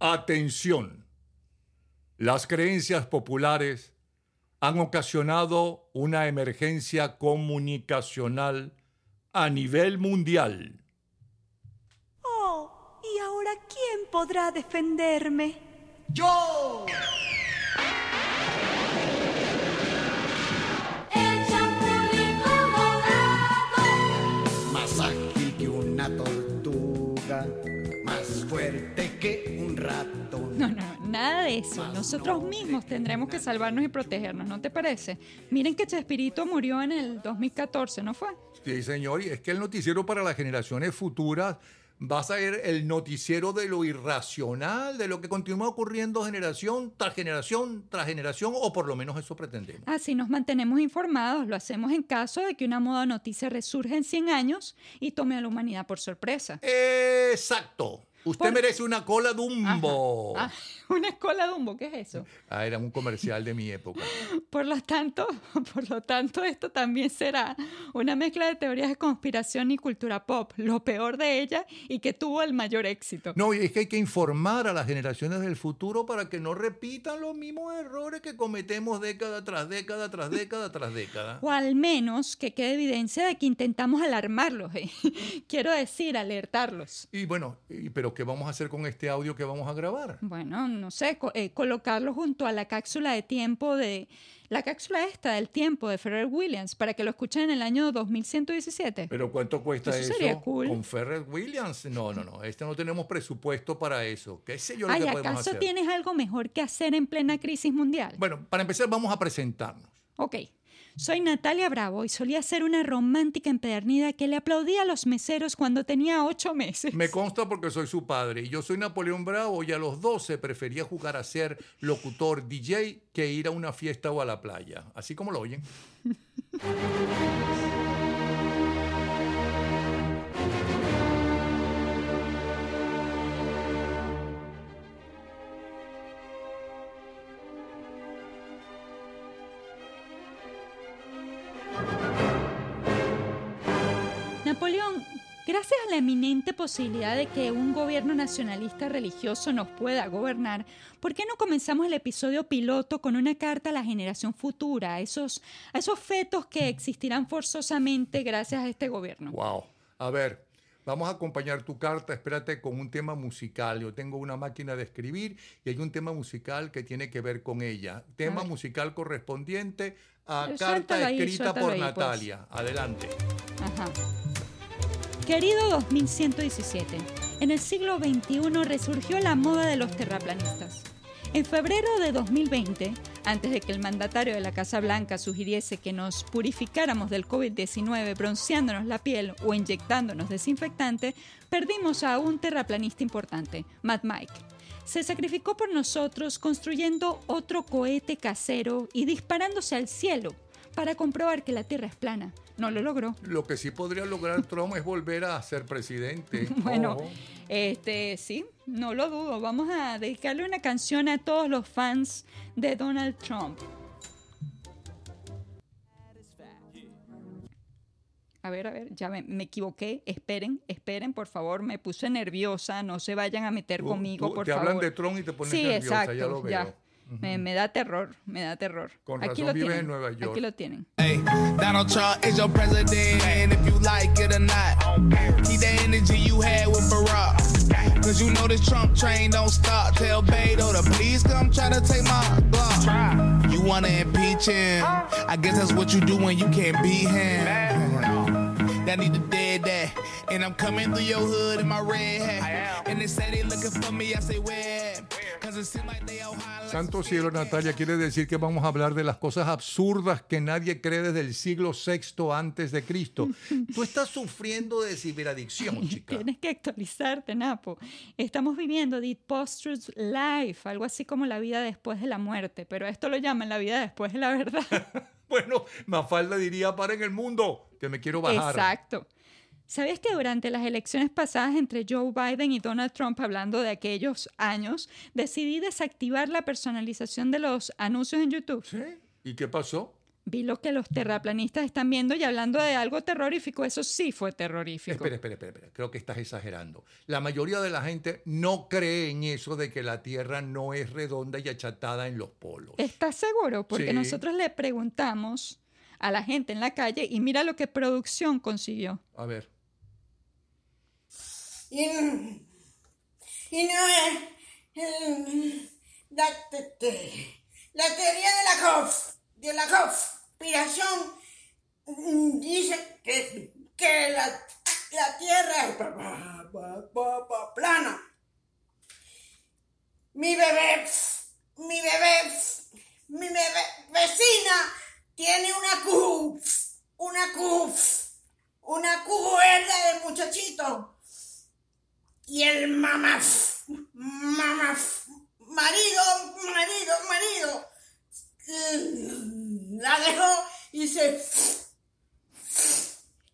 Atención. Las creencias populares han ocasionado una emergencia comunicacional a nivel mundial. Oh, ¿y ahora quién podrá defenderme? ¡Yo! El chapulín colorado. Más ágil que una tortuga, más fuerte que un ratón. No, no, nada de eso. Nosotros mismos tendremos que salvarnos y protegernos, ¿no te parece? Miren que Chespirito murió en el 2014, ¿no fue? Sí, señor, y es que el noticiero para las generaciones futuras va a ser el noticiero de lo irracional, de lo que continúa ocurriendo generación tras generación tras generación, o por lo menos eso pretendemos. Así nos mantenemos informados, lo hacemos en caso de que una moda noticia resurja en 100 años y tome a la humanidad por sorpresa. Exacto. Usted Por- merece una cola dumbo. Ah, una escuela Dumbo, ¿qué es eso? Ah, era un comercial de mi época. Por lo tanto, por lo tanto, esto también será una mezcla de teorías de conspiración y cultura pop, lo peor de ella y que tuvo el mayor éxito. No, y es que hay que informar a las generaciones del futuro para que no repitan los mismos errores que cometemos década tras década, tras década, tras década. O al menos que quede evidencia de que intentamos alarmarlos. ¿eh? Quiero decir, alertarlos. Y bueno, pero ¿qué vamos a hacer con este audio que vamos a grabar? Bueno, no sé, co- eh, colocarlo junto a la cápsula de tiempo de... La cápsula esta del tiempo de Ferrer Williams para que lo escuchen en el año 2117. ¿Pero cuánto cuesta Eso eso? sería cool. ¿Con Ferret Williams? No, no, no. Este no tenemos presupuesto para eso. ¿Qué sé yo lo Ay, que podemos ¿acaso hacer? tienes algo mejor que hacer en plena crisis mundial? Bueno, para empezar vamos a presentarnos. Ok, soy Natalia Bravo y solía ser una romántica empedernida que le aplaudía a los meseros cuando tenía ocho meses. Me consta porque soy su padre. Y yo soy Napoleón Bravo y a los 12 prefería jugar a ser locutor DJ que ir a una fiesta o a la playa. Así como lo oyen. Napoleón, gracias a la eminente posibilidad de que un gobierno nacionalista religioso nos pueda gobernar, ¿por qué no comenzamos el episodio piloto con una carta a la generación futura, a esos, a esos fetos que existirán forzosamente gracias a este gobierno? Wow. A ver, vamos a acompañar tu carta, espérate, con un tema musical. Yo tengo una máquina de escribir y hay un tema musical que tiene que ver con ella. Tema musical correspondiente a Eh, carta ahí, escrita por ahí, pues. Natalia. Adelante. Ajá. Querido 2117, en el siglo XXI resurgió la moda de los terraplanistas. En febrero de 2020, antes de que el mandatario de la Casa Blanca sugiriese que nos purificáramos del COVID-19 bronceándonos la piel o inyectándonos desinfectante, perdimos a un terraplanista importante, Matt Mike. Se sacrificó por nosotros construyendo otro cohete casero y disparándose al cielo para comprobar que la Tierra es plana. No lo logró. Lo que sí podría lograr Trump es volver a ser presidente. Bueno, este sí, no lo dudo. Vamos a dedicarle una canción a todos los fans de Donald Trump. A ver, a ver, ya me, me equivoqué. Esperen, esperen, por favor. Me puse nerviosa. No se vayan a meter Tú- conmigo, tú- por te favor. hablan de Trump y te pones sí, nerviosa, exacto, ya lo veo. Me, me da terror, me da terror. Con Aquí razón lo vives tienen. en Nueva York. Aquí lo tienen. Hey, Donald Trump is your president, and if you like it or not. Keep the energy you had with Barack. Cause you know this Trump train don't stop. Tell Beto to please come try to take my block. You wanna impeach him? I guess that's what you do when you can't beat him. That need to dead that. And I'm coming through your hood in my red hat. And they say they looking for me, I say where? Santo cielo, Natalia, quiere decir que vamos a hablar de las cosas absurdas que nadie cree desde el siglo VI antes de Cristo. Tú estás sufriendo de ciberadicción, chica. Tienes que actualizarte, Napo. Estamos viviendo the post-truth life, algo así como la vida después de la muerte, pero esto lo llaman la vida después de la verdad. Bueno, Mafalda diría, para en el mundo, que me quiero bajar. Exacto. ¿Sabías que durante las elecciones pasadas entre Joe Biden y Donald Trump, hablando de aquellos años, decidí desactivar la personalización de los anuncios en YouTube? ¿Sí? ¿Y qué pasó? Vi lo que los terraplanistas están viendo y hablando de algo terrorífico, eso sí fue terrorífico. Espera, espera, espera, espera. Creo que estás exagerando. La mayoría de la gente no cree en eso de que la Tierra no es redonda y achatada en los polos. ¿Estás seguro? Porque Sí. nosotros le preguntamos a la gente en la calle y mira lo que producción consiguió. A ver. Y, y no es eh, la, te- te- la teoría de la conf- de la conspiración dice que, que la, la Tierra es plana. Mi bebé, mi bebé, mi bebé vecina tiene una Q, una Q, una cuerda de muchachito. Y el mamá, mamá, marido, marido, marido, mm, la dejó y se,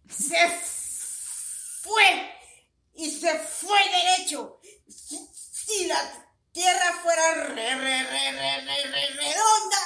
se fue y se fue derecho. Si, si la tierra fuera re, re, re- redonda,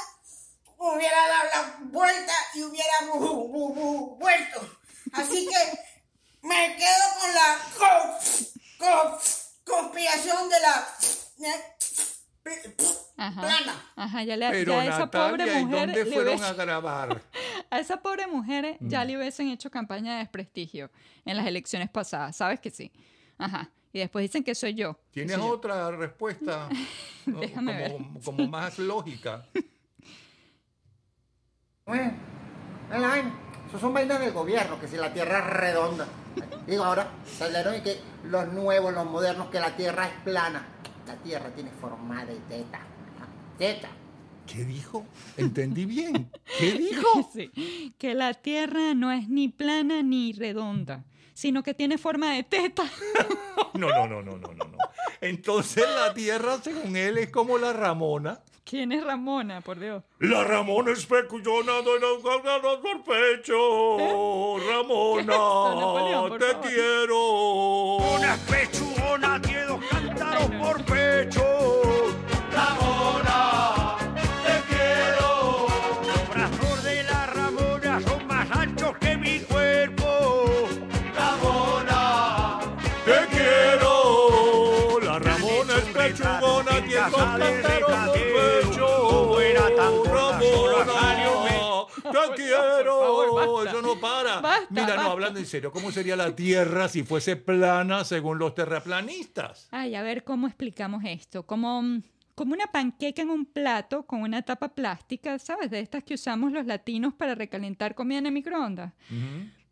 Ajá, ya, le, Pero ya a esa pobre Natalia, ¿y mujer dónde fueron a grabar? a esa pobre mujer Mm. ya le hubiesen hecho campaña de desprestigio en las elecciones pasadas, ¿sabes que sí? Ajá. Y después dicen que soy yo. ¿Tienes soy yo. otra respuesta ¿no? Déjame como, como más lógica? Bueno. Eso son vainas del gobierno, que si la tierra es redonda. Digo, ahora salieron y que los nuevos, los modernos, que la tierra es plana. La tierra tiene forma de teta. Teta. ¿Qué dijo? ¿Entendí bien? ¿Qué dijo? Sí, que la Tierra no es ni plana ni redonda, sino que tiene forma de teta. No, no, no, no, no, no. no. Entonces la Tierra, según él, es como la Ramona. ¿Quién es Ramona, por Dios? La Ramona es pecullona de los pecho. ¿Qué es Ramona, Napoleón, te favor? quiero. Una pechugona tiene dos cántaros Ay, no. por pecho. Por pecho. Como era tan te quiero. favor. Eso no para. Basta, Mira, basta. no, hablando en serio, ¿cómo sería la Tierra si fuese plana según los terraplanistas? Ay, a ver cómo explicamos esto. Como, mm, como una panqueca en un plato con una tapa plástica, ¿sabes? De estas que usamos los latinos para recalentar comida en el microondas.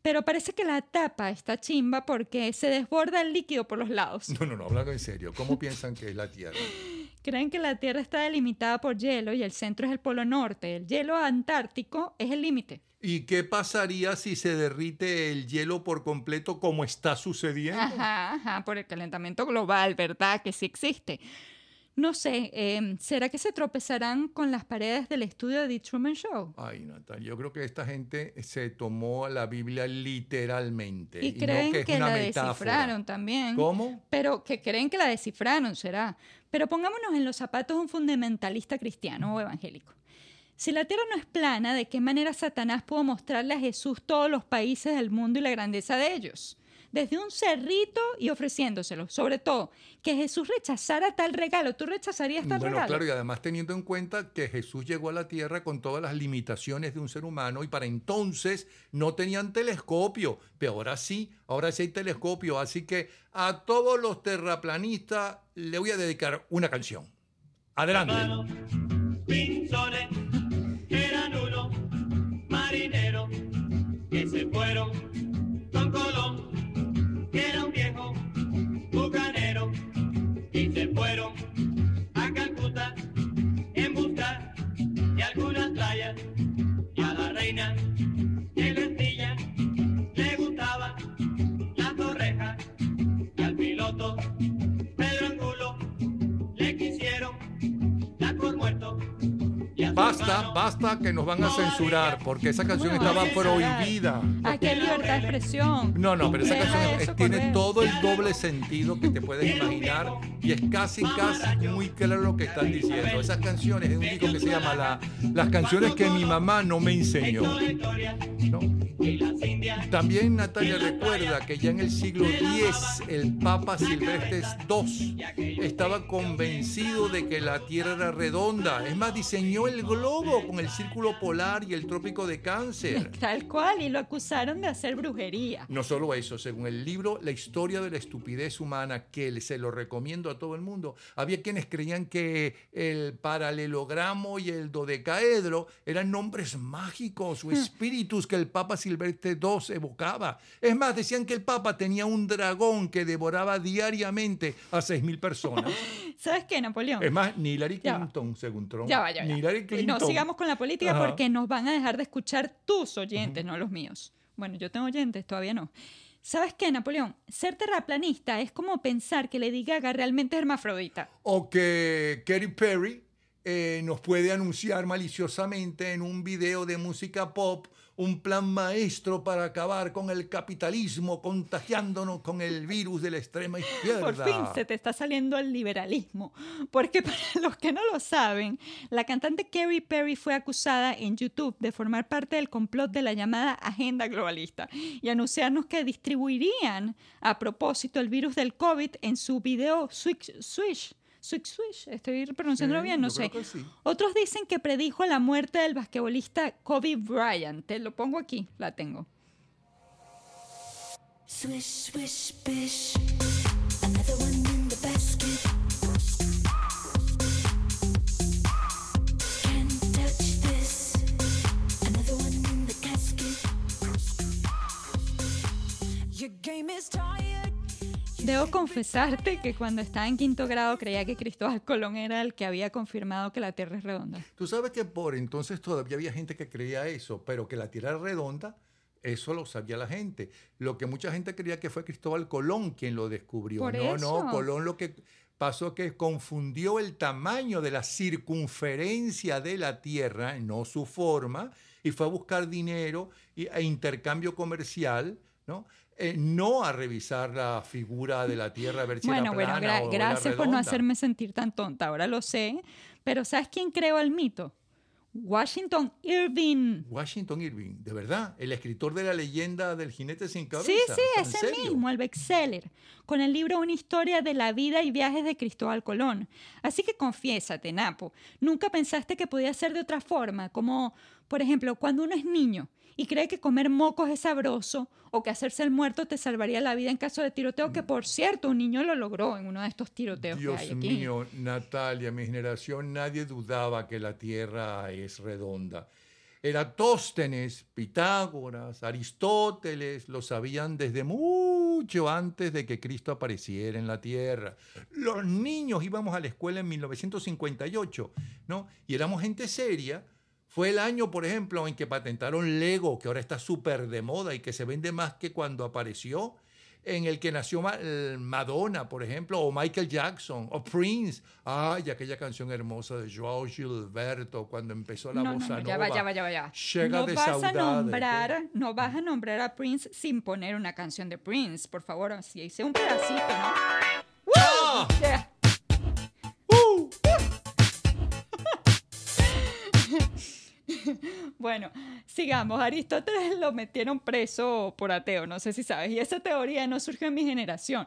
Pero parece que la tapa está chimba porque se desborda el líquido por los lados. No, no, no, hablando en serio, ¿cómo piensan que es la Tierra? Creen que la Tierra está delimitada por hielo y el centro es el polo norte. El hielo antártico es el límite. ¿Y qué pasaría si se derrite el hielo por completo como está sucediendo? Ajá, ajá, por el calentamiento global, ¿verdad? Que sí existe. No sé, em, ¿será que se tropezarán con las paredes del estudio de The Truman Show? Ay, Natalia, yo creo que esta gente se tomó la Biblia literalmente. Y no creen que que, es una la metáfora. descifraron también. ¿Cómo? Pero que creen que la descifraron, será. Pero pongámonos en los zapatos de un fundamentalista cristiano o evangélico. Si la tierra no es plana, ¿de qué manera Satanás pudo mostrarle a Jesús todos los países del mundo y la grandeza de ellos? Desde un cerrito y ofreciéndoselo. Sobre todo, que Jesús rechazara tal regalo. ¿Tú rechazarías tal Bueno, regalo? claro, y además teniendo en cuenta que Jesús llegó a la tierra con todas las limitaciones de un ser humano y para entonces no tenían telescopio, pero ahora sí, ahora sí hay telescopio, así que a todos los terraplanistas le voy a dedicar una canción. Adelante. pinzones eran unos marineros que se fueron Basta, Basta, que nos van a censurar porque esa canción estaba prohibida. Aquí hay libertad de expresión. No, no, pero esa Deja canción es- tiene correr. todo el doble sentido que te puedes imaginar y es casi, casi muy claro lo que están diciendo. Esas canciones es un disco que se llama la- Las canciones que mi mamá no me enseñó. ¿no? También Natalia recuerda que ya en el siglo X el Papa Silvestre II estaba convencido de que la Tierra era redonda. Es más, diseñó el globo con el círculo polar y el trópico de Cáncer. Tal cual, y lo acusaron de hacer brujería. No solo eso, según el libro La historia de la estupidez humana, que se lo recomiendo a todo el mundo, había quienes creían que el paralelogramo y el dodecaedro eran nombres mágicos o espíritus que el Papa Silvestre II evocaba. Es más, decían que el Papa tenía un dragón que devoraba diariamente a 6.000 personas. ¿Sabes qué, Napoleón? Es más, ni Hillary Ya. Clinton, según Trump. Ya va, ya va, Ni ya. Hillary Clinton. No sigamos con la política Ajá. porque nos van a dejar de escuchar tus oyentes, no los míos. Bueno, yo tengo oyentes, todavía no. ¿Sabes qué, Napoleón? Ser terraplanista es como pensar que Lady Gaga realmente es hermafrodita. O que Katy Perry eh, nos puede anunciar maliciosamente en un video de música pop un plan maestro para acabar con el capitalismo, contagiándonos con el virus de la extrema izquierda. Por fin se te está saliendo el liberalismo. Porque para los que no lo saben, la cantante Katy Perry fue acusada en YouTube de formar parte del complot de la llamada agenda globalista y anunciarnos que distribuirían a propósito el virus del COVID en su video Switch. Swish. Switch, Swish, estoy pronunciándolo Sí, bien, no sé. sí. Otros dicen que predijo la muerte del basquetbolista Kobe Bryant. Te lo pongo aquí, la tengo. Swish, swish, bish. Another one in the basket. Can't touch this. Another one in the casket. Your game is tired. Debo confesarte que cuando estaba en quinto grado creía que Cristóbal Colón era el que había confirmado que la Tierra es redonda. Tú sabes que por entonces todavía había gente que creía eso, pero que la Tierra era redonda, eso lo sabía la gente. Lo que mucha gente creía que fue Cristóbal Colón quien lo descubrió. Por no, eso. no, Colón lo que pasó que confundió el tamaño de la circunferencia de la Tierra, no su forma, y fue a buscar dinero e intercambio comercial, ¿no? Eh, no a revisar la figura de la Tierra, a ver si Bueno, era bueno, plana gra- o era gracias por no hacerme sentir tan tonta, ahora lo sé. Pero ¿sabes quién creó el mito? Washington Irving. Washington Irving, de verdad, el escritor de la leyenda del jinete sin cabeza. Sí, sí, ¿En ese serio? mismo, el bestseller, con el libro Una historia de la vida y viajes de Cristóbal Colón. Así que confiésate, Napo, nunca pensaste que podía ser de otra forma, como, por ejemplo, cuando uno es niño y cree que comer mocos es sabroso o que hacerse el muerto te salvaría la vida en caso de tiroteo, que por cierto, un niño lo logró en uno de estos tiroteos que Dios hay aquí. mío, Natalia, mi generación, nadie dudaba que la Tierra es redonda. Eratóstenes, Pitágoras, Aristóteles lo sabían desde mucho antes de que Cristo apareciera en la Tierra. Los niños íbamos a la escuela en 1958, ¿no? Y éramos gente seria. Fue el año, por ejemplo, en que patentaron Lego, que ahora está súper de moda y que se vende más que cuando apareció en el que nació Ma- Madonna, por ejemplo, o Michael Jackson, o Prince. Ay, aquella canción hermosa de Joao Gilberto cuando empezó la no, no, bossa no, ya va, nova. ya va, ya va, ya va. Llega no de vas a nombrar, no vas a nombrar a Prince sin poner una canción de Prince, por favor, así hice un pedacito, ¿no? ¡Ah! Yeah. Bueno, sigamos. Aristóteles lo metieron preso por ateo, no sé si sabes. Y esa teoría no surgió en mi generación.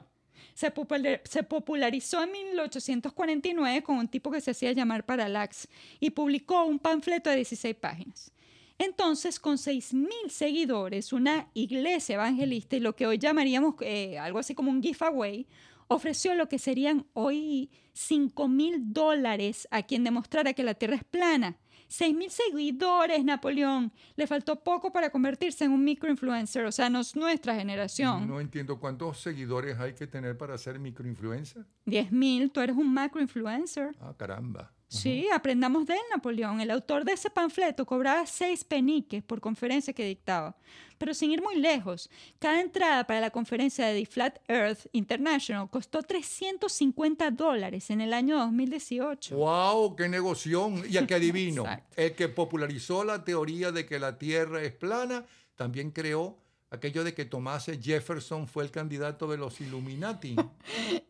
Se, popular- se popularizó en 1849 con un tipo que se hacía llamar Parallax y publicó un panfleto de 16 páginas. Entonces, con 6.000 seguidores, una iglesia evangelista y lo que hoy llamaríamos eh, algo así como un giveaway, ofreció lo que serían hoy 5.000 dólares a quien demostrara que la Tierra es plana. 6.000 seguidores, Napoleón. Le faltó poco para convertirse en un microinfluencer, o sea, no es nuestra generación. No entiendo cuántos seguidores hay que tener para ser microinfluencer. 10.000, tú eres un macroinfluencer. Ah, caramba. Sí, aprendamos de él, Napoleón. El autor de ese panfleto cobraba seis peniques por conferencia que dictaba. Pero sin ir muy lejos, cada entrada para la conferencia de The Flat Earth International costó 350 dólares en el año 2018. ¡Wow! ¡Qué negoción! Y a que adivino, el que popularizó la teoría de que la Tierra es plana, también creó aquello de que Thomas Jefferson fue el candidato de los Illuminati.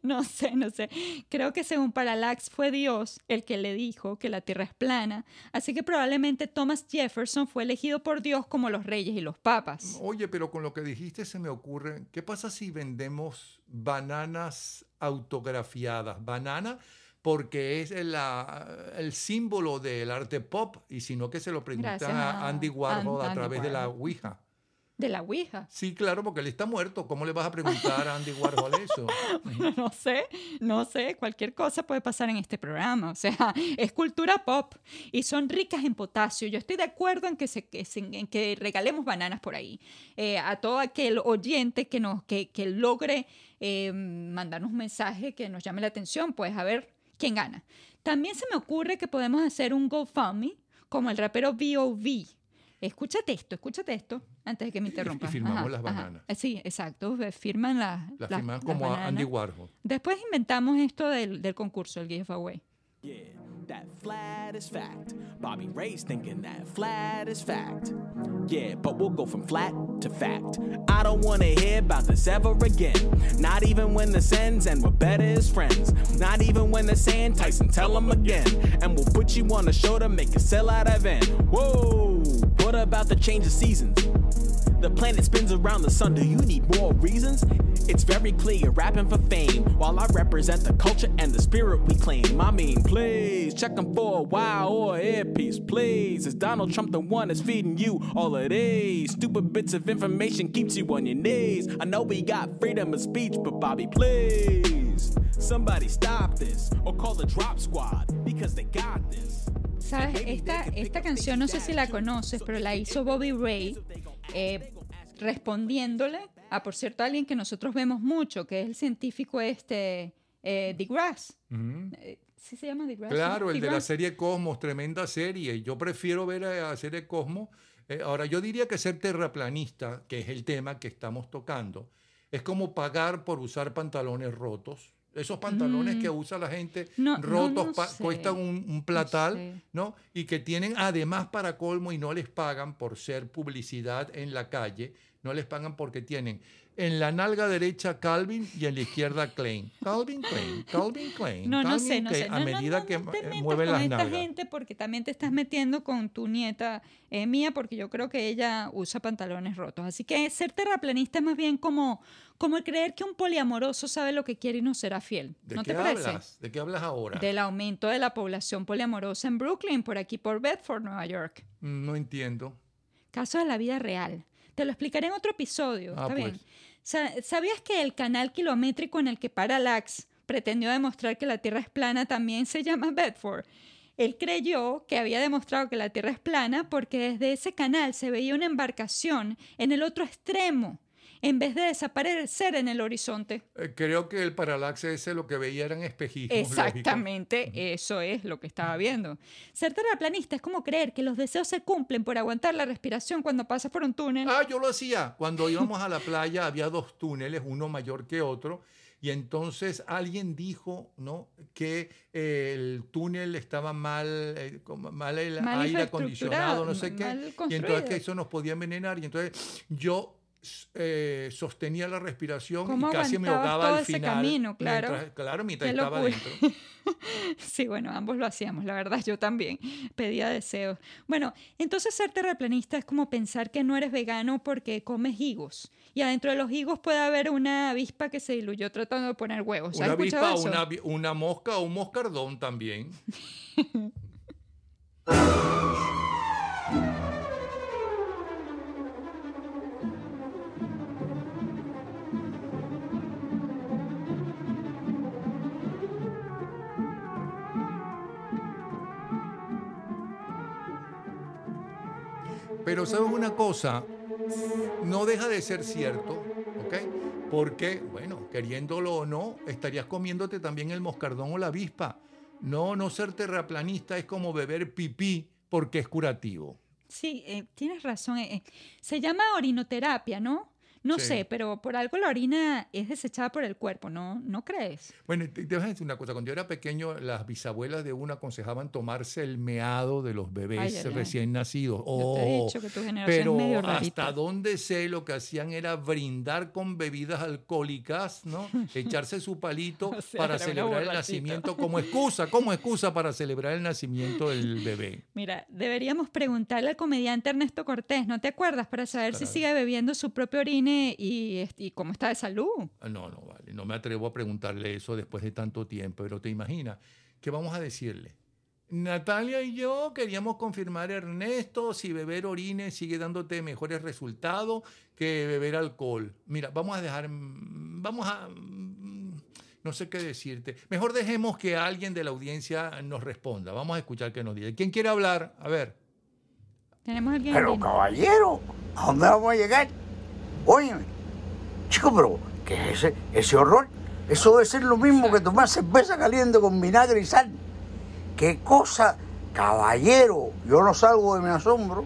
No sé, no sé. Creo que según Parallax fue Dios el que le dijo que la Tierra es plana, así que probablemente Thomas Jefferson fue elegido por Dios como los reyes y los papas. Oye, pero con lo que dijiste se me ocurre, ¿qué pasa si vendemos bananas autografiadas? Banana porque es la- el símbolo del arte pop y si no que se lo preguntan a Andy Warhol a Andy través de la. Ouija. De la Ouija. Sí, claro, porque él está muerto. ¿Cómo le vas a preguntar a Andy Warhol eso? Bueno, no sé, no sé, cualquier cosa puede pasar en este programa. O sea, es cultura pop y son ricas en potasio. Yo estoy de acuerdo en que, se, que se- en que regalemos bananas por ahí. Eh, a todo aquel oyente que, nos, que, que logre eh, mandarnos un mensaje que nos llame la atención, pues a ver quién gana. También se me ocurre que podemos hacer un GoFundMe como el rapero B.O.V. Escúchate esto, escúchate esto, antes de que me interrumpas. firmamos las bananas. Eh, Sí, exacto. Firman las La las- firman las como Andy. Warhol. Después inventamos esto del, del concurso, el giveaway. Yeah, that flat is fact. Bobby Ray's thinking that flat is fact. Yeah, but we'll go from flat to fact. I don't wanna hear about this ever again. Not even when this ends and we're better as friends. Not even when they're saying Tyson, tell them again. And we'll put you on show to make a sell out event. Whoa, what about the change of seasons? The planet spins around the sun. Do you need more reasons? It's very clear you're rapping for fame, while I represent the culture and the spirit we claim. I mean, please check 'em for a wow or earpiece, please. Is Donald Trump the one that's feeding you all of these stupid bits of information keeps you on your knees? I know we got freedom of speech, but Bobby, please somebody stop this or call the Drop Squad because they got this. ¿Sabes? Esta, esta canción no sé si la conoces, pero la hizo Bobby Ray eh, respondiéndole a, por cierto, alguien que nosotros vemos mucho, que es el científico este, eh, DeGrasse. Eh, ¿Sí se llama DeGrasse? Claro, el de la serie Cosmos, tremenda serie. Yo prefiero ver a la serie Cosmos. Eh, ahora, yo diría que ser terraplanista, que es el tema que estamos tocando, es como pagar por usar pantalones rotos. Esos pantalones Mm. que usa la gente No, rotos no sé. cuestan un, un platal, sé. ¿no? Y que tienen además para colmo y no les pagan por ser publicidad en la calle, no les pagan porque tienen en la nalga derecha Calvin y en la izquierda Klein. Calvin Klein, Calvin Klein. No, no Calvin sé, no Klein, sé. A No, no, medida no, que no te eh, con las esta nalgas. gente porque también te estás metiendo con tu nieta eh, mía porque yo creo que ella usa pantalones rotos. Así que ser terraplanista es más bien como, como el creer que un poliamoroso sabe lo que quiere y no será fiel. ¿De ¿No qué te parece? hablas? ¿De qué hablas ahora? Del aumento de la población poliamorosa en Brooklyn, por aquí por Bedford, Nueva York. No entiendo. Caso de la vida real. Te lo explicaré en otro episodio, Ah, ¿está pues. bien? Sa- ¿Sabías que el canal kilométrico en el que Parallax pretendió demostrar que la Tierra es plana también se llama Bedford? Él creyó que había demostrado que la Tierra es plana porque desde ese canal se veía una embarcación en el otro extremo, en vez de desaparecer en el horizonte. Eh, creo que el parallax ese lo que veía eran espejismos. lógicos. Exactamente, eso es lo que estaba viendo. Ser terraplanista es como creer que los deseos se cumplen por aguantar la respiración cuando pasas por un túnel. Ah, yo lo hacía. Cuando íbamos a la playa había dos túneles, uno mayor que otro, y entonces alguien dijo, ¿no? Que eh, el túnel estaba mal, eh, mal el Mal aire acondicionado, no sé qué, y entonces que eso nos podía envenenar, y entonces yo eh, sostenía la respiración ¿Cómo y casi me ahogaba todo al ese final. camino? Claro. mientras- claro, mientras estaba dentro. Sí, bueno, ambos lo hacíamos, la verdad, yo también pedía deseos. Bueno, entonces ser terraplanista es como pensar que no eres vegano porque comes higos. Y adentro de los higos puede haber una avispa que se diluyó tratando de poner huevos. ¿Has Una avispa, eso? una, una mosca o un moscardón también. Pero sabes una cosa, no deja de ser cierto, ¿ok? Porque, bueno, queriéndolo o no, estarías comiéndote también el moscardón o la avispa. No, no ser terraplanista es como beber pipí porque es curativo. Sí, eh, tienes razón. eh, eh, se llama orinoterapia, ¿no? No Sí. sé, pero por algo la orina es desechada por el cuerpo, ¿no? ¿No crees? Bueno, te, te voy a decir una cosa. Cuando yo era pequeño, las bisabuelas de uno aconsejaban tomarse el meado de los bebés Ay, ay, ay. recién nacidos. Yo te he Oh, dicho que tu generación pero es medio rarita. hasta donde sé, lo que hacían era brindar con bebidas alcohólicas, ¿no? Echarse su palito O sea, para una celebrar el nacimiento como excusa, como excusa para celebrar el nacimiento del bebé. Mira, deberíamos preguntarle al comediante Ernesto Cortés, ¿no te acuerdas? Para saber si sigue bebiendo su propio y, y cómo está de salud. Ah, No, no, vale. No me atrevo a preguntarle eso después de tanto tiempo, pero te imaginas, ¿qué vamos a decirle? Natalia y yo queríamos confirmar, Ernesto, si beber orines sigue dándote mejores resultados que beber alcohol. Mira, vamos a dejar, vamos a, mm, no sé qué decirte. Mejor dejemos que alguien de la audiencia nos responda. Vamos a escuchar qué nos dice. ¿Quién quiere hablar? A ver. Tenemos alguien. Pero caballero, ¿a dónde vamos a llegar? Óyeme, chico, pero ¿qué es ese, ese horror? Eso debe ser lo mismo que tomar cerveza caliente con vinagre y sal. ¿Qué cosa, caballero? Yo no salgo de mi asombro.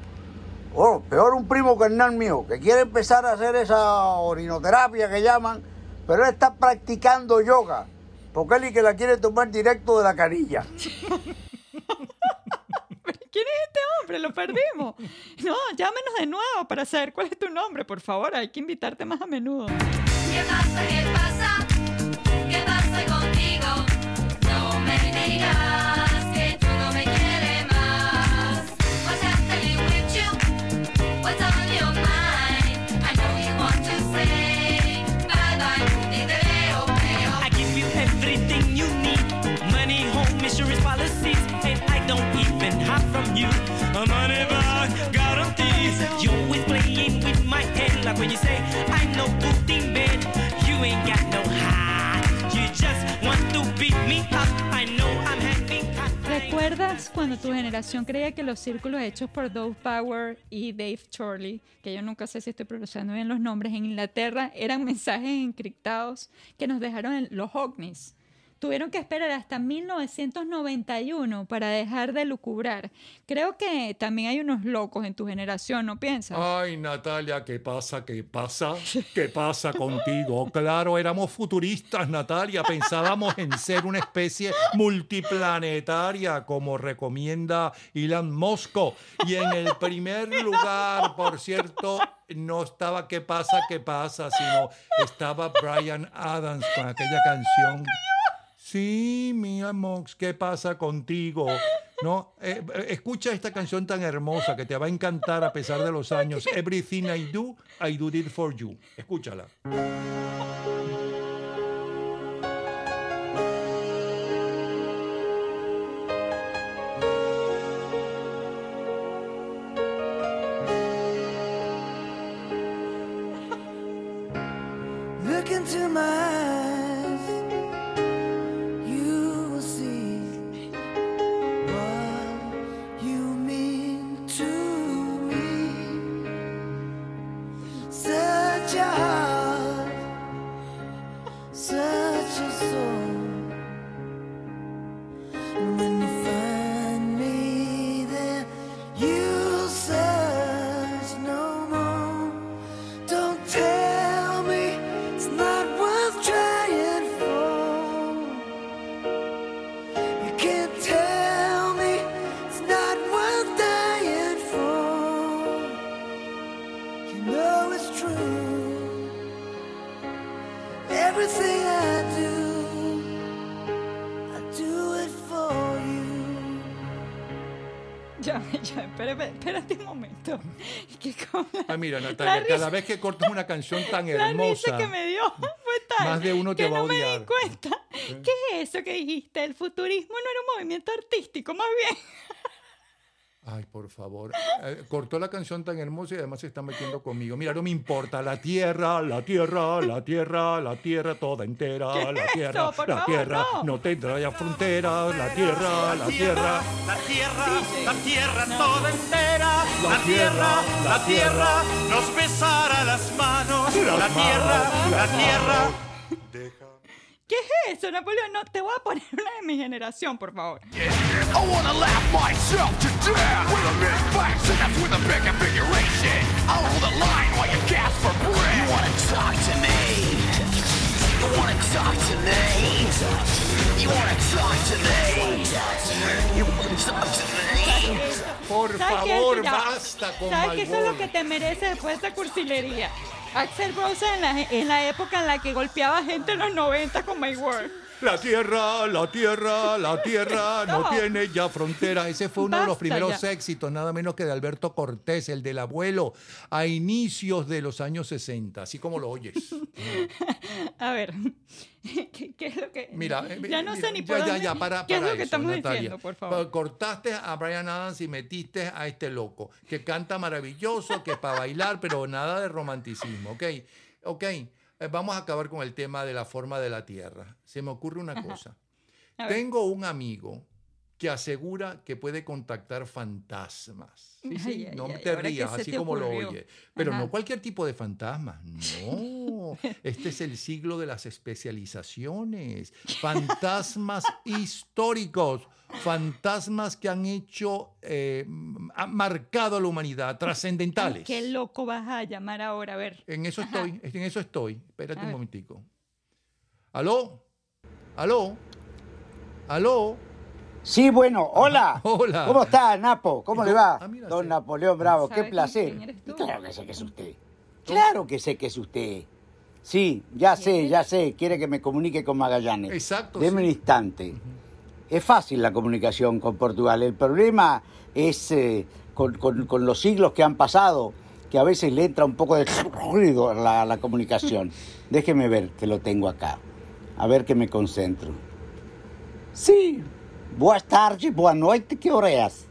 Oh, peor un primo carnal mío que quiere empezar a hacer esa orinoterapia que llaman, pero él está practicando yoga. Porque él y que la quiere tomar directo de la canilla. ¿Quién es hombre? Lo perdimos. No, llámenos de nuevo para saber cuál es tu nombre, por favor. Hay que invitarte más a menudo. ¿Qué pasa? ¿Qué pasa? ¿Qué pasa contigo? No me digas time. ¿Recuerdas cuando tu generación creía que los círculos hechos por Dove Power y Dave Chorley, que yo nunca sé si estoy pronunciando bien los nombres, en Inglaterra eran mensajes encriptados que nos dejaron los ovnis? Tuvieron que esperar hasta 1991 para dejar de lucubrar. Creo que también hay unos locos en tu generación, ¿no piensas? Ay, Natalia, ¿qué pasa? ¿Qué pasa? ¿Qué pasa contigo? Claro, éramos futuristas, Natalia. Pensábamos en ser una especie multiplanetaria, como recomienda Elon Musk. Y en el primer lugar, por cierto, no estaba ¿Qué pasa? ¿Qué pasa? Sino estaba Brian Adams con aquella canción. Sí, mía Mox, ¿qué pasa contigo? No, Eh, eh, escucha esta canción tan hermosa que te va a encantar a pesar de los años. Everything I do, I do it for you. Escúchala. Ya, espérate, espérate un momento. ¿Qué cosa? Ah, mira, La Natalia, risa- cada vez que cortas una canción tan La risa hermosa, que me dio fue tal más de uno te que va a no me di odiar. cuenta. ¿Qué es eso que dijiste? El futurismo no era un movimiento artístico, más bien. Ay, por favor. Eh, cortó la canción tan hermosa y además se está metiendo conmigo. Mira, no me importa. La tierra, la tierra, la tierra, la tierra toda entera. ¿Qué La tierra, la favor, tierra no. no tendrá ya fronteras. La tierra, la tierra. La tierra, la tierra toda entera. La tierra, la tierra nos besará las manos. La tierra, la tierra. ¿Qué ¿Qué es eso, Napoleón? No, te voy a poner una de mi generación, por favor. I wanna laugh myself to death with a big facts and that's with a big configuration. I'll hold the line while you gasp for breath. You wanna talk to me? You wanna talk to me? You wanna talk to me? You wanna talk to me? Por favor, basta con ¿Sabes qué eso es lo que te merece después de esta cursilería? Axel Rose en la, en la época en la que golpeaba gente en los 90 con My Word. La tierra, la tierra, la tierra no tiene ya frontera. Ese fue uno de los Basta primeros ya. éxitos, nada menos que de Alberto Cortés, el del abuelo, a inicios de los años 60, así como lo oyes. A ver, ¿qué, qué es lo que...? Mira, eh, ya no mira, sé ni por ya, dónde- ya, para, ¿Qué es para lo que eso, estamos Natalia. diciendo, por favor? Pa- Cortaste a Brian Adams y metiste a este loco, que canta maravilloso, que para bailar, pero nada de romanticismo, ¿ok? Ok, vamos a acabar con el tema de la forma de la Tierra. Se me ocurre una cosa. Tengo un amigo que asegura que puede contactar fantasmas. Sí, sí, Ay, ay, no ay, te ¿ahora qué rías, así te como lo oye. Pero Ajá. no cualquier tipo de fantasmas, no. Este es el siglo de las especializaciones. Fantasmas históricos, fantasmas que han hecho, eh, han marcado a la humanidad, trascendentales. ¿Qué loco vas a llamar ahora? A ver. En eso Ajá. estoy, en eso estoy. Espérate A un ver. momentico. ¿Aló? ¿Aló? ¿Aló? Sí, bueno, hola. Hola. ¿Cómo está, Napo? ¿Cómo ¿Y le va? Ah, mira, Don sí. Napoleón Bravo, qué ¿Sabe placer. quién eres tú? Claro que sé que es usted. Claro que sé que es usted. Sí, ya sé, ya sé. Quiere que me comunique con Magallanes. Exacto, Deme sí. un instante. Es fácil la comunicación con Portugal. El problema es eh, con, con- con los siglos que han pasado, que a veces le entra un poco de ruido a la, a la comunicación. Déjeme ver que lo tengo acá. A ver que me concentro. Sí, buenas tardes, buenas noches, ¿qué hora es?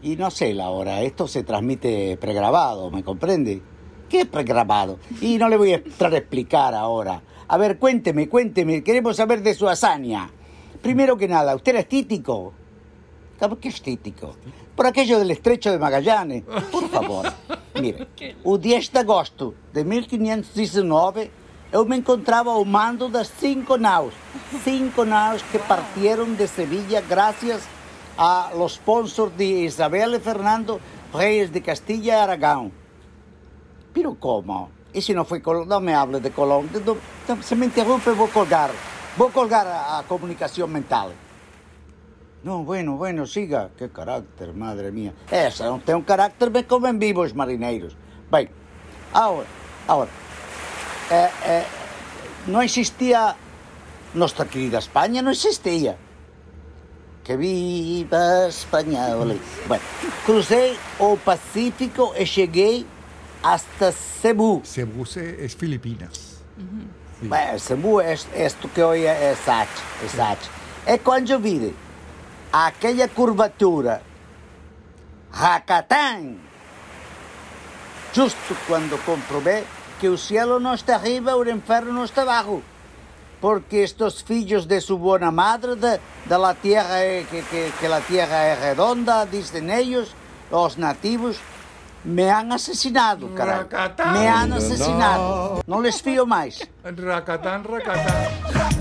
Y no sé la hora, esto se transmite pregrabado, ¿me comprende? ¿Qué pregrabado? Y no le voy a entrar a explicar ahora. A ver, cuénteme, cuénteme, queremos saber de su hazaña. Primero que nada, ¿usted era estítico? ¿Cómo que estítico? Por aquello del estrecho de Magallanes. Por favor, mire, o 10 de agosto de 1519 eu me encontrava ao mando das cinco naus. Cinco naus que partiram de Sevilla graças a los sponsors de Isabel e Fernando, reyes de Castilla y Aragón. Pero ¿cómo? Ese no fue Colón, no me hable de Colón. Se me interrumpe, voy a colgar. Voy a colgar a, a comunicación mental. No, bueno, bueno, siga. Qué carácter, madre mía. Essa não tem um carácter bem como em vivo os marineiros. Bem, agora, agora, eh, eh, não existia, nossa querida Espanha não existia. Que viva a Espanha, olha. Bueno, cruzei o Pacífico e cheguei hasta Cebu. Cebu se- es Filipinas. Sí. Beh, Cebu è, è che hoy è, è Sachi, è Sachi. E quando aquella curvatura, Hakatan, justo quando comprobé que o cielo não está arriba e o inferno não está abaixo. Porque estos filhos de su buena madre, de, de la tierra, eh, que, que, que la tierra es redonda, dicen ellos, los nativos, me han asesinado, caralho. Racatán. Me han asesinado. Não les fio mais. Racatán, racatán.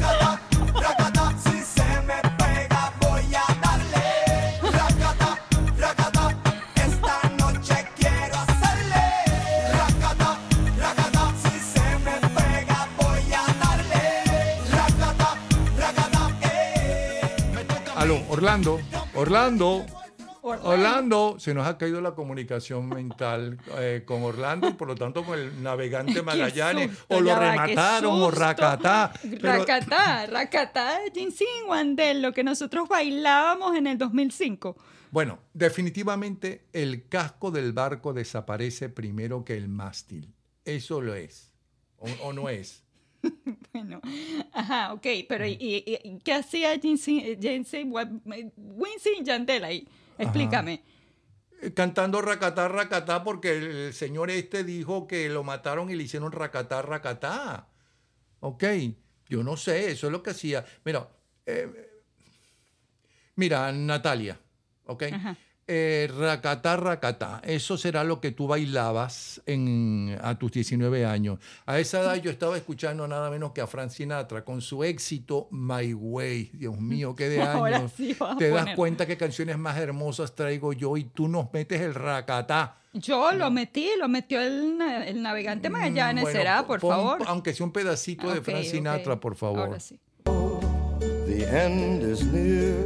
Orlando, Orlando, Orlando, se nos ha caído la comunicación mental eh, con Orlando y por lo tanto con el navegante Magallanes. susto, o lo va, remataron o racatá. pero- Racatá, racatá de Jinsin Wandel, lo que nosotros bailábamos en el 2005. Bueno, definitivamente el casco del barco desaparece primero que el mástil. Eso lo es. ¿O, o no es? Bueno, ajá, ok, pero ¿y, y- y qué hacía Wa- Wisin Yandel ahí? Explícame. Eh, Cantando racatá, racatá, porque el señor este dijo que lo mataron y le hicieron racatá, racatá. Ok, yo no sé, eso es lo que hacía. Mira, eh, mira, Natalia, ok. Ajá. Eh, racatá, racatá. Eso será lo que tú bailabas en, a tus 19 años. A esa edad yo estaba escuchando nada menos que a Frank Sinatra con su éxito My Way. Dios mío, qué de Ahora años. sí vas a Te das poner. cuenta qué canciones más hermosas traigo yo y tú nos metes el racatá. Yo lo metí, lo metió el, el navegante Magallanes, Bueno, será, por pon- favor. Aunque sea un pedacito de Frank. Sinatra, por favor. Ahora sí. The end is near,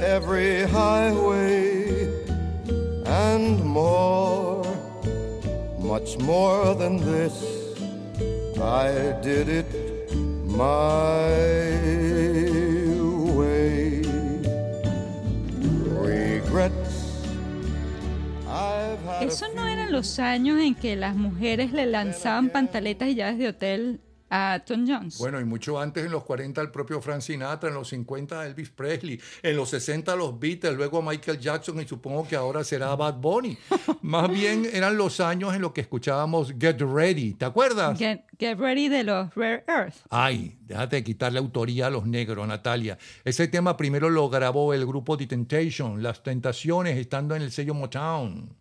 every highway and more, much more than this. I did it my way. Regrets. Eso no eran los años en que las mujeres le lanzaban pantaletas y llaves de hotel a Tom Jones. Bueno, y mucho antes, en los 40, el propio Frank Sinatra, en los 50, Elvis Presley, en los 60, los Beatles, luego Michael Jackson, y supongo que ahora será Bad Bunny. Más bien eran los años en los que escuchábamos Get Ready, ¿te acuerdas? Get, Get Ready de los Rare Earth. Ay, déjate de quitarle autoría a los negros, Natalia. Ese tema primero lo grabó el grupo The Temptation, Las Tentaciones, estando en el sello Motown.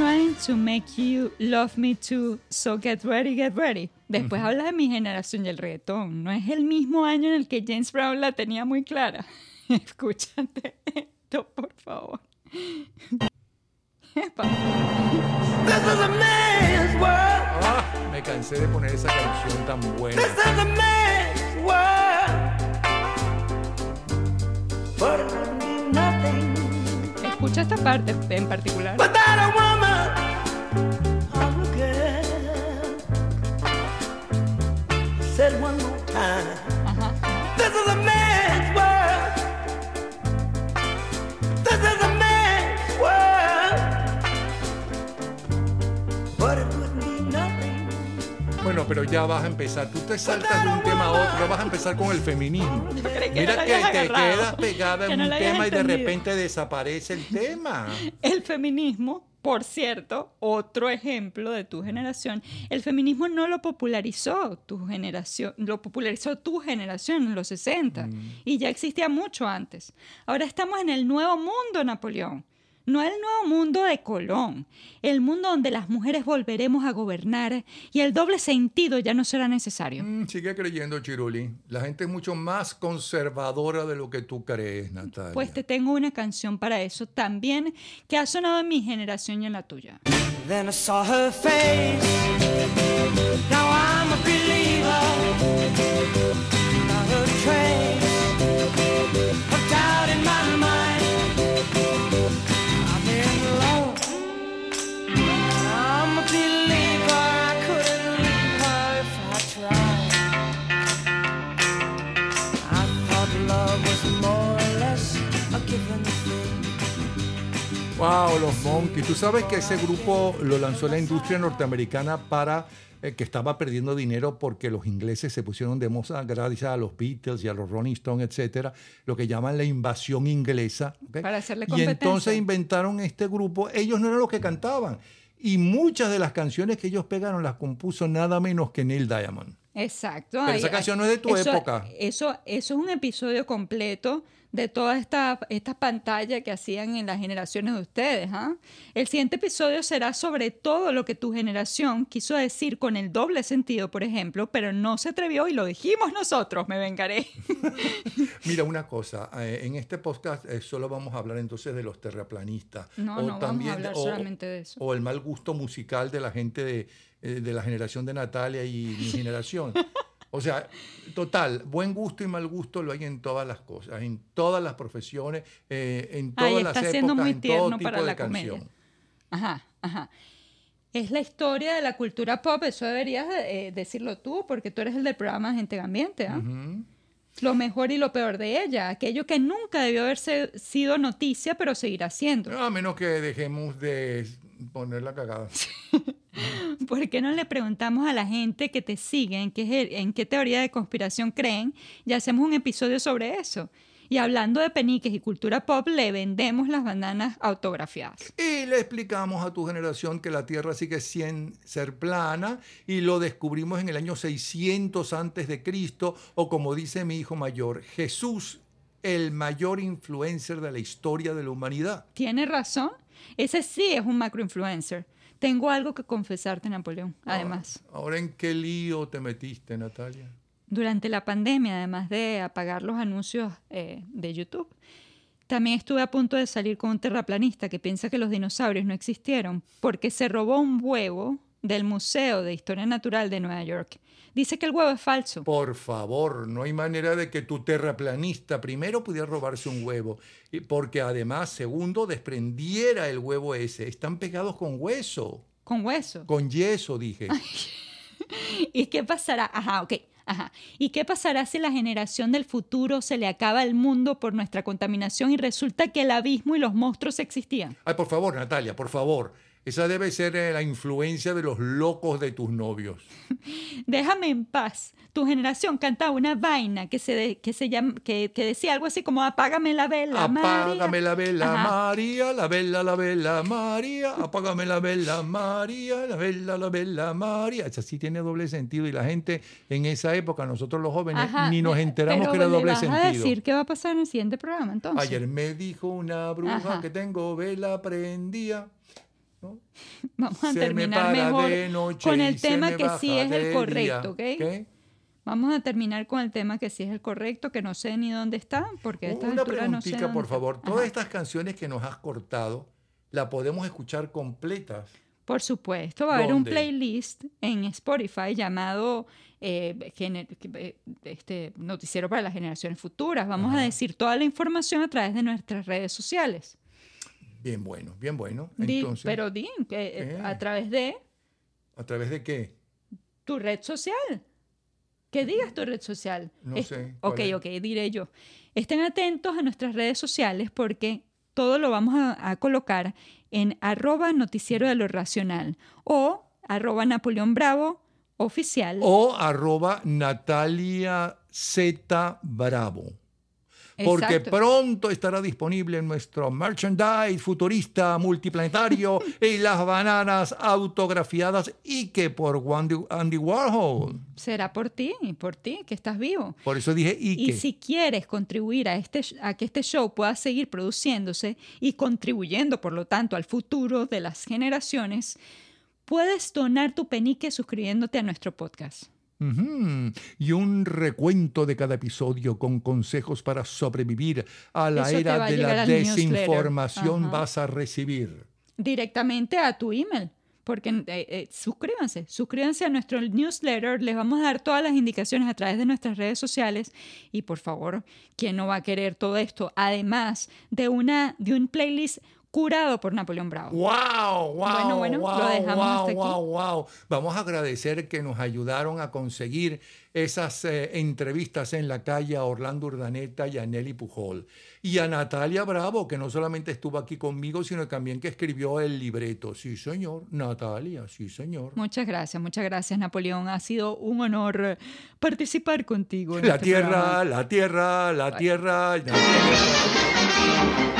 Trying to make you love me too, so get ready, get ready. Después habla de mi generación y el reggaetón. No es el mismo año en el que James Brown la tenía muy clara. Escúchate esto, por favor. This is a man's world. Ah, me cansé de poner esa canción tan buena. This is a man's world. But nothing Escucha esta parte en particular. without a woman or Said one pero ya vas a empezar. Tú te saltas de un tema a otro, vas a empezar con el feminismo. creí que Mira no que te agarrado, quedas pegada que en no un tema y de repente desaparece el tema. El feminismo, por cierto, otro ejemplo de tu generación, el feminismo no lo popularizó tu generación, lo popularizó tu generación en los 60 y ya existía mucho antes. Ahora estamos en el nuevo mundo, Napoleón. No el nuevo mundo de Colón, el mundo donde las mujeres volveremos a gobernar y el doble sentido ya no será necesario. Mm, Sigue creyendo, Chiruli. La gente es mucho más conservadora de lo que tú crees, Natalia. Pues te tengo una canción para eso también que ha sonado en mi generación y en la tuya. Then I saw her face. Now I'm a Wow, los Monkeys. Tú sabes que ese grupo lo lanzó la industria norteamericana para eh, que estaba perdiendo dinero porque los ingleses se pusieron de moda gracias a los Beatles y a los Rolling Stones, etcétera, lo que llaman la invasión inglesa. Para hacerle y competencia. entonces inventaron este grupo. Ellos no eran los que cantaban. Y muchas de las canciones que ellos pegaron las compuso nada menos que Neil Diamond. Exacto. Pero esa canción no es de tu eso- época. Eso, eso es un episodio completo de toda esta, esta pantalla que hacían en las generaciones de ustedes. ¿ah? El siguiente episodio será sobre todo lo que tu generación quiso decir con el doble sentido, por ejemplo, pero no se atrevió y lo dijimos nosotros, me vengaré. Mira, una cosa, eh, en este podcast eh, solo vamos a hablar entonces de los terraplanistas. No, no vamos a hablar solamente de eso. O el mal gusto musical de la gente de, eh, de la generación de Natalia y mi generación. O sea, total, buen gusto y mal gusto lo hay en todas las cosas, en todas las profesiones, eh, en todas Ay, las está épocas, siendo muy en todo tierno tipo para de la comedia. canción. Ajá, ajá. Es la historia de la cultura pop, eso deberías eh, decirlo tú, porque tú eres el del programa Gente Ambiente, ¿ah? Lo mejor y lo peor de ella, aquello que nunca debió haberse sido noticia, pero seguirá siendo. A menos que dejemos de poner la cagada. ¿Por qué no le preguntamos a la gente que te sigue en qué, en qué teoría de conspiración creen y hacemos un episodio sobre eso? Y hablando de peniques y cultura pop, le vendemos las bananas autografiadas. Y le explicamos a tu generación que la Tierra sigue sin ser plana y lo descubrimos en el año 600 antes de Cristo o como dice mi hijo mayor, Jesús, el mayor influencer de la historia de la humanidad. ¿Tiene razón? Ese sí es un macroinfluencer. Tengo algo que confesarte, Napoleón, además. Ahora en qué lío te metiste, Natalia? Durante la pandemia, además de apagar los anuncios eh, de YouTube, también estuve a punto de salir con un terraplanista que piensa que los dinosaurios no existieron porque se robó un huevo del Museo de Historia Natural de Nueva York. Dice que el huevo es falso. Por favor, no hay manera de que tu terraplanista primero pudiera robarse un huevo, porque además, segundo, desprendiera el huevo ese. Están pegados con hueso, Con hueso. con yeso, dije. ¿Y qué pasará? Ajá, ok. Ajá. ¿Y qué pasará si la generación del futuro se le acaba el mundo por nuestra contaminación y resulta que el abismo y los monstruos existían? Ay, por favor, Natalia, por favor. Esa debe ser eh, la influencia de los locos de tus novios. Déjame en paz. Tu generación cantaba una vaina que se, de- que se llama, que, que decía algo así como apágame la vela, María". Apágame la vela, Ajá. María, la vela, la vela, María, apágame la vela, María, la vela, la vela, María. Esa sí tiene doble sentido y la gente en esa época, nosotros los jóvenes, Ajá, ni nos enteramos pero que era ¿le doble vas sentido. a decir qué va a pasar en el siguiente programa entonces? Ayer me dijo una bruja Ajá. que tengo vela prendida. Vamos a se terminar mejor noche con el tema que sí es el día. correcto, ¿ok? Vamos a terminar con el tema que sí es el correcto, que no sé ni dónde está, porque a esta Una no sé preguntita, dónde por favor. Todas estas canciones que nos has cortado, ¿la podemos escuchar completas? Por supuesto, va a haber un playlist en Spotify llamado eh, eh, este, Noticiero para las Generaciones Futuras. Vamos a decir toda la información a través de nuestras redes sociales. Bien bueno, bien bueno. Di- Entonces, pero di, que, eh, ¿Qué? a través de ¿a través de qué? tu red social. Que digas tu red social. No Es- sé, ¿cuál Ok, es? ok, diré yo. Estén atentos a nuestras redes sociales porque todo lo vamos a, a colocar en arroba noticiero de lo racional o arroba Napoleón Bravo oficial. O arroba Natalia Z Bravo. Porque Exacto. pronto estará disponible nuestro merchandise futurista multiplanetario y las bananas autografiadas y que por Andy Warhol. Será por ti, por ti, que estás vivo. Por eso dije y, Y si quieres contribuir a, este, a que este show pueda seguir produciéndose y contribuyendo, por lo tanto, al futuro de las generaciones, puedes donar tu penique suscribiéndote a nuestro podcast. Y un recuento de cada episodio con consejos para sobrevivir a la Eso era a de la desinformación Ajá. vas a recibir. Directamente a tu email. Porque eh, eh, suscríbanse, suscríbanse a nuestro newsletter, les vamos a dar todas las indicaciones a través de nuestras redes sociales y por favor, ¿quién no va a querer todo esto? Además de, una, de un playlist curado por Napoleón Bravo. ¡Wow! ¡Wow! Bueno, bueno, lo wow, dejamos wow, hasta aquí. wow, wow. Vamos a agradecer que nos ayudaron a conseguir esas eh, entrevistas en la calle a Orlando Urdaneta y a Nelly Pujol. Y a Natalia Bravo, que no solamente estuvo aquí conmigo, sino también que escribió el libreto. Sí, señor. Natalia, sí, señor. Muchas gracias, muchas gracias Napoleón. Ha sido un honor participar contigo. en La este tierra, la tierra, la tierra. la tierra. Es, to-